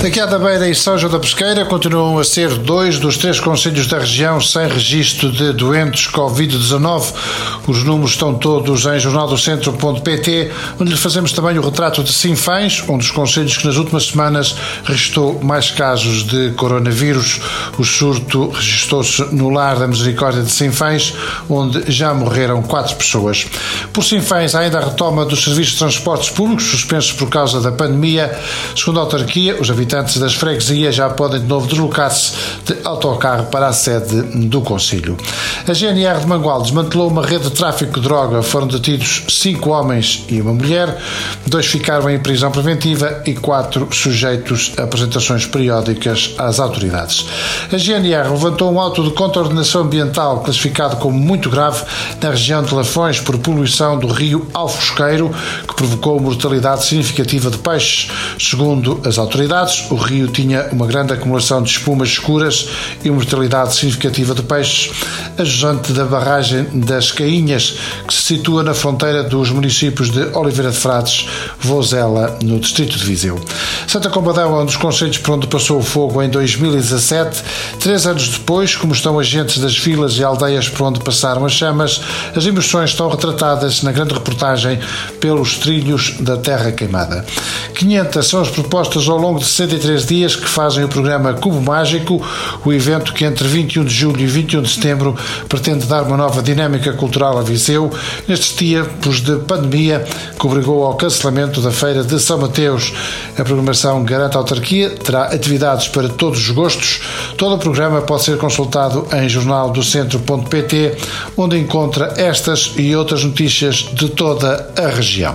Daqui da Beira e São João da Pesqueira continuam a ser dois dos três conselhos da região sem registro de doentes Covid-19. Os números estão todos em jornaldocentro.pt, onde lhe fazemos também o retrato de Sinfãs, um dos conselhos que nas últimas semanas registrou mais casos de coronavírus. O surto registrou-se no Lar da Misericórdia de Sinfãs, onde já morreram quatro pessoas. Por Sinfãs, ainda a retoma dos serviços de transportes públicos, suspensos por causa da pandemia. Segundo a autarquia, os habitantes habitantes das freguesias já podem de novo deslocar-se de autocarro para a sede do Conselho. A GNR de Mangual desmantelou uma rede de tráfico de droga. Foram detidos cinco homens e uma mulher. Dois ficaram em prisão preventiva e quatro sujeitos a apresentações periódicas às autoridades. A GNR levantou um auto de contraordenação ambiental classificado como muito grave na região de Lafões por poluição do rio Alfosqueiro, que provocou mortalidade significativa de peixes. Segundo as autoridades, o rio tinha uma grande acumulação de espumas escuras e mortalidade significativa de peixes, ajudante da barragem das Cainhas, que se situa na fronteira dos municípios de Oliveira de Frades, Vozela, no distrito de Viseu. Santa Combadão é um dos conselhos por onde passou o fogo em 2017. Três anos depois, como estão agentes das vilas e aldeias por onde passaram as chamas, as emoções estão retratadas na grande reportagem pelos trilhos da Terra Queimada. 500 são as propostas ao longo de 63 dias que fazem o programa Cubo Mágico, o evento que entre 21 de julho e 21 de setembro pretende dar uma nova dinâmica cultural a Viseu, nestes tempos de pandemia que obrigou ao cancelamento da Feira de São Mateus. A programação garante a autarquia, terá atividades para todos os gostos. Todo o programa pode ser consultado em jornaldocentro.pt, onde encontra estas e outras notícias de toda a região.